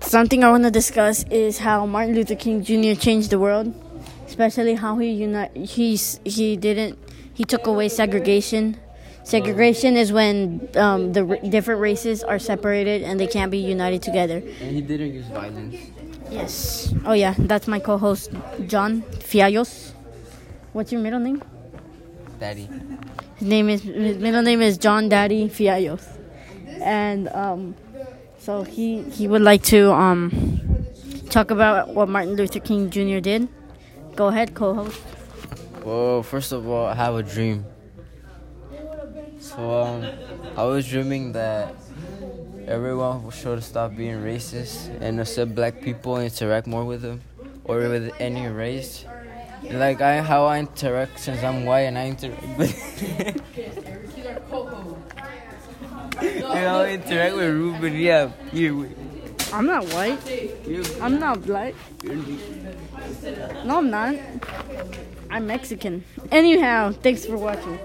something I want to discuss is how Martin Luther King Jr. changed the world, especially how he unite he's he didn't he took away segregation. Segregation is when um, the r- different races are separated and they can't be united together. And he didn't use violence. Yes. Oh yeah, that's my co-host John Fiallos. What's your middle name? Daddy. His name is his middle name is John Daddy Fiallos, and um, so he he would like to um talk about what Martin Luther King Jr. did. Go ahead, co-host. Well, first of all, I have a dream. So, um, I was dreaming that everyone should stop being racist and accept black people and interact more with them or with any race. Like I, how I interact since I'm white and I interact with. and I interact with Ruben. Yeah, you. I'm not white. you I'm not black. No, I'm not. I'm Mexican. Anyhow, thanks for watching.